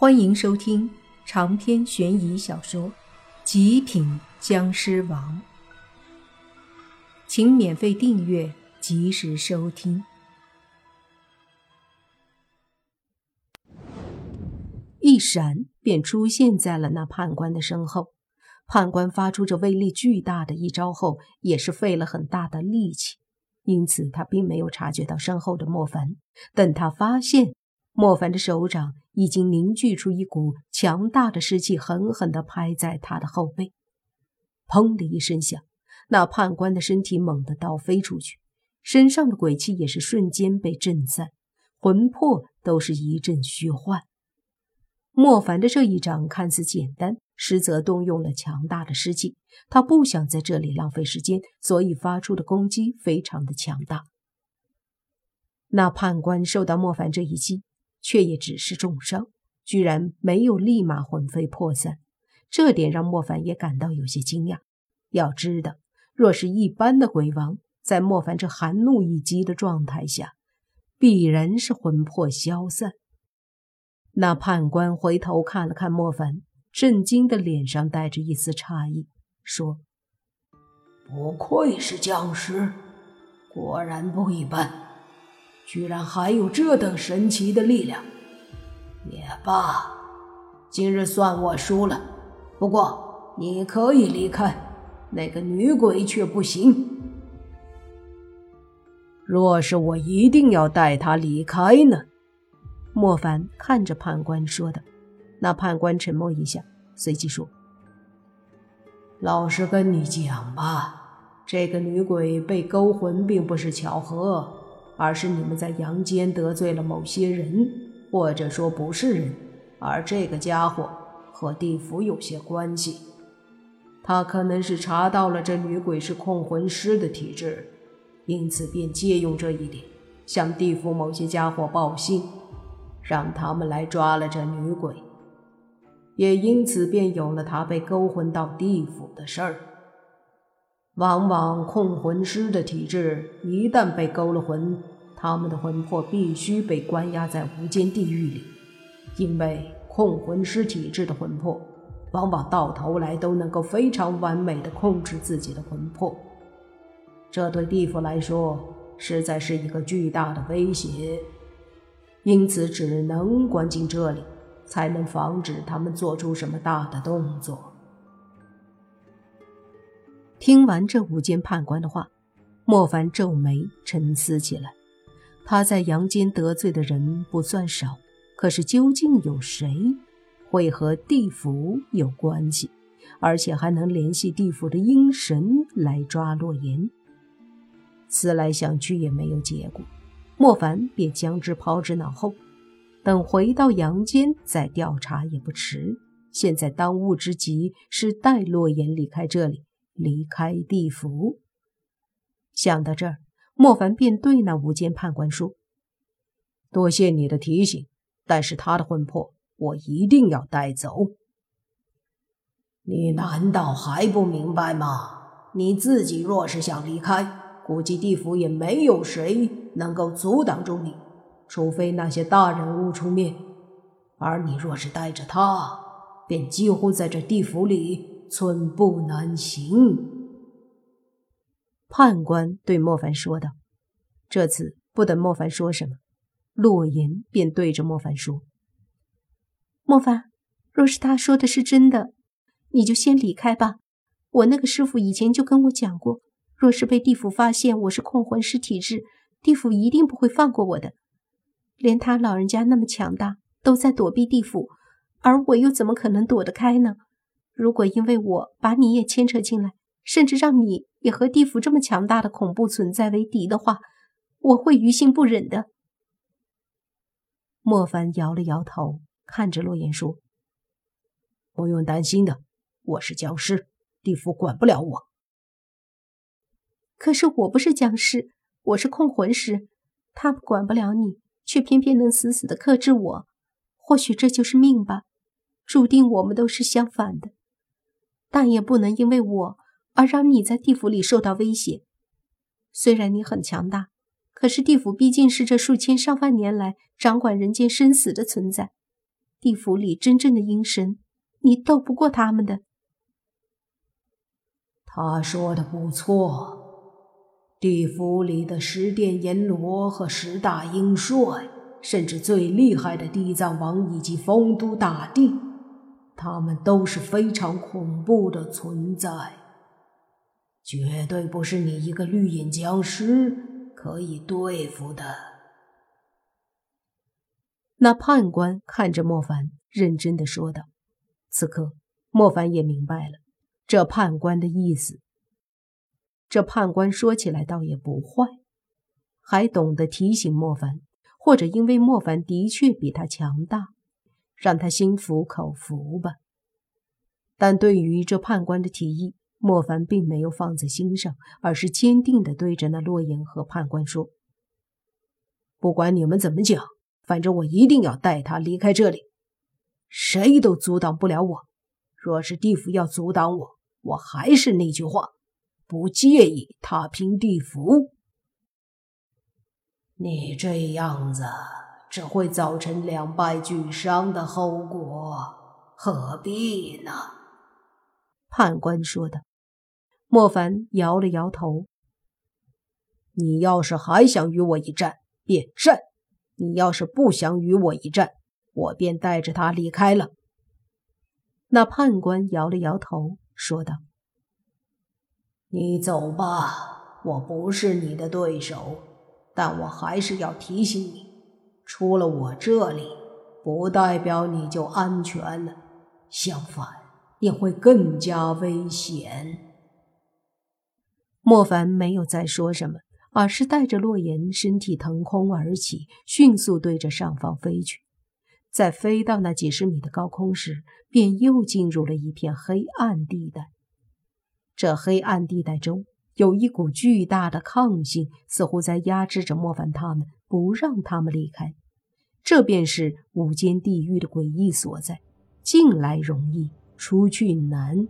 欢迎收听长篇悬疑小说《极品僵尸王》，请免费订阅，及时收听。一闪，便出现在了那判官的身后。判官发出这威力巨大的一招后，也是费了很大的力气，因此他并没有察觉到身后的莫凡。等他发现莫凡的手掌。已经凝聚出一股强大的湿气，狠狠地拍在他的后背。砰的一声响，那判官的身体猛地倒飞出去，身上的鬼气也是瞬间被震散，魂魄都是一阵虚幻。莫凡的这一掌看似简单，实则动用了强大的湿气。他不想在这里浪费时间，所以发出的攻击非常的强大。那判官受到莫凡这一击。却也只是重伤，居然没有立马魂飞魄散，这点让莫凡也感到有些惊讶。要知道，若是一般的鬼王，在莫凡这含怒一击的状态下，必然是魂魄消散。那判官回头看了看莫凡，震惊的脸上带着一丝诧异，说：“不愧是僵尸，果然不一般。”居然还有这等神奇的力量，也罢，今日算我输了。不过你可以离开，那个女鬼却不行。若是我一定要带她离开呢？莫凡看着判官说的。那判官沉默一下，随即说：“老实跟你讲吧，这个女鬼被勾魂并不是巧合。”而是你们在阳间得罪了某些人，或者说不是人，而这个家伙和地府有些关系。他可能是查到了这女鬼是控魂师的体质，因此便借用这一点向地府某些家伙报信，让他们来抓了这女鬼，也因此便有了他被勾魂到地府的事儿。往往控魂师的体质一旦被勾了魂，他们的魂魄必须被关押在无间地狱里，因为控魂师体质的魂魄，往往到头来都能够非常完美的控制自己的魂魄，这对地府来说实在是一个巨大的威胁，因此只能关进这里，才能防止他们做出什么大的动作。听完这五间判官的话，莫凡皱眉沉思起来。他在阳间得罪的人不算少，可是究竟有谁会和地府有关系，而且还能联系地府的阴神来抓洛言？思来想去也没有结果，莫凡便将之抛之脑后。等回到阳间再调查也不迟。现在当务之急是带洛言离开这里。离开地府。想到这儿，莫凡便对那无间判官说：“多谢你的提醒，但是他的魂魄我一定要带走。你难道还不明白吗？你自己若是想离开，估计地府也没有谁能够阻挡住你，除非那些大人物出面。而你若是带着他，便几乎在这地府里。”寸步难行。判官对莫凡说道。这次不等莫凡说什么，洛言便对着莫凡说：“莫凡，若是他说的是真的，你就先离开吧。我那个师傅以前就跟我讲过，若是被地府发现我是控魂师体质，地府一定不会放过我的。连他老人家那么强大，都在躲避地府，而我又怎么可能躲得开呢？”如果因为我把你也牵扯进来，甚至让你也和地府这么强大的恐怖存在为敌的话，我会于心不忍的。莫凡摇了摇头，看着洛言说：“不用担心的，我是僵尸，地府管不了我。可是我不是僵尸，我是控魂师，他们管不了你，却偏偏能死死的克制我。或许这就是命吧，注定我们都是相反的。”但也不能因为我而让你在地府里受到威胁。虽然你很强大，可是地府毕竟是这数千上万年来掌管人间生死的存在。地府里真正的阴神，你斗不过他们的。他说的不错，地府里的十殿阎罗和十大阴帅，甚至最厉害的地藏王以及丰都大帝，他们都是非常恐怖的存在，绝对不是你一个绿眼僵尸可以对付的。那判官看着莫凡，认真的说道。此刻，莫凡也明白了。这判官的意思，这判官说起来倒也不坏，还懂得提醒莫凡，或者因为莫凡的确比他强大，让他心服口服吧。但对于这判官的提议，莫凡并没有放在心上，而是坚定地对着那洛言和判官说：“不管你们怎么讲，反正我一定要带他离开这里，谁都阻挡不了我。若是地府要阻挡我，”我还是那句话，不介意踏平地府。你这样子只会造成两败俱伤的后果，何必呢？判官说道。莫凡摇了摇头。你要是还想与我一战，便战；你要是不想与我一战，我便带着他离开了。那判官摇了摇头。说道：“你走吧，我不是你的对手，但我还是要提醒你，出了我这里，不代表你就安全了，相反，你会更加危险。”莫凡没有再说什么，而是带着洛言身体腾空而起，迅速对着上方飞去。在飞到那几十米的高空时，便又进入了一片黑暗地带。这黑暗地带中有一股巨大的抗性，似乎在压制着莫凡他们，不让他们离开。这便是无间地狱的诡异所在：进来容易，出去难。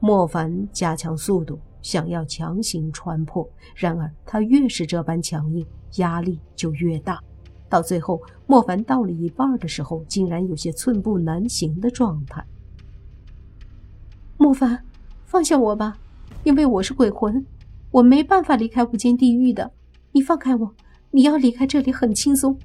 莫凡加强速度，想要强行穿破，然而他越是这般强硬，压力就越大。到最后，莫凡到了一半的时候，竟然有些寸步难行的状态。莫凡，放下我吧，因为我是鬼魂，我没办法离开无间地狱的。你放开我，你要离开这里很轻松。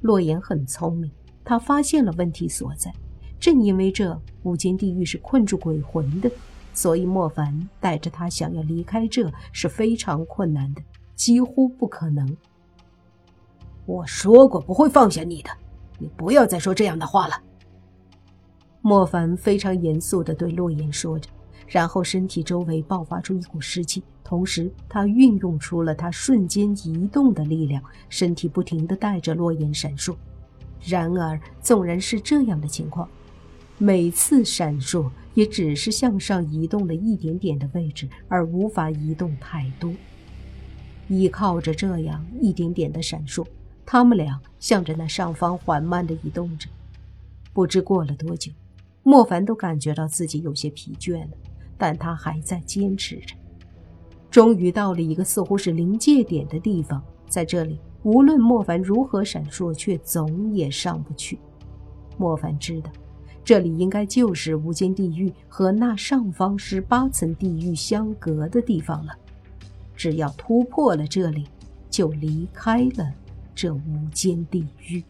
洛言很聪明，他发现了问题所在。正因为这无间地狱是困住鬼魂的，所以莫凡带着他想要离开这是非常困难的，几乎不可能。我说过不会放下你的，你不要再说这样的话了。莫凡非常严肃地对洛言说着，然后身体周围爆发出一股湿气，同时他运用出了他瞬间移动的力量，身体不停地带着洛言闪烁。然而，纵然是这样的情况，每次闪烁也只是向上移动了一点点的位置，而无法移动太多。依靠着这样一点点的闪烁。他们俩向着那上方缓慢地移动着，不知过了多久，莫凡都感觉到自己有些疲倦了，但他还在坚持着。终于到了一个似乎是临界点的地方，在这里，无论莫凡如何闪烁，却总也上不去。莫凡知道，这里应该就是无间地狱和那上方十八层地狱相隔的地方了。只要突破了这里，就离开了。这无间地狱。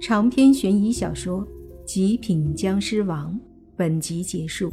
长篇悬疑小说《极品僵尸王》本集结束，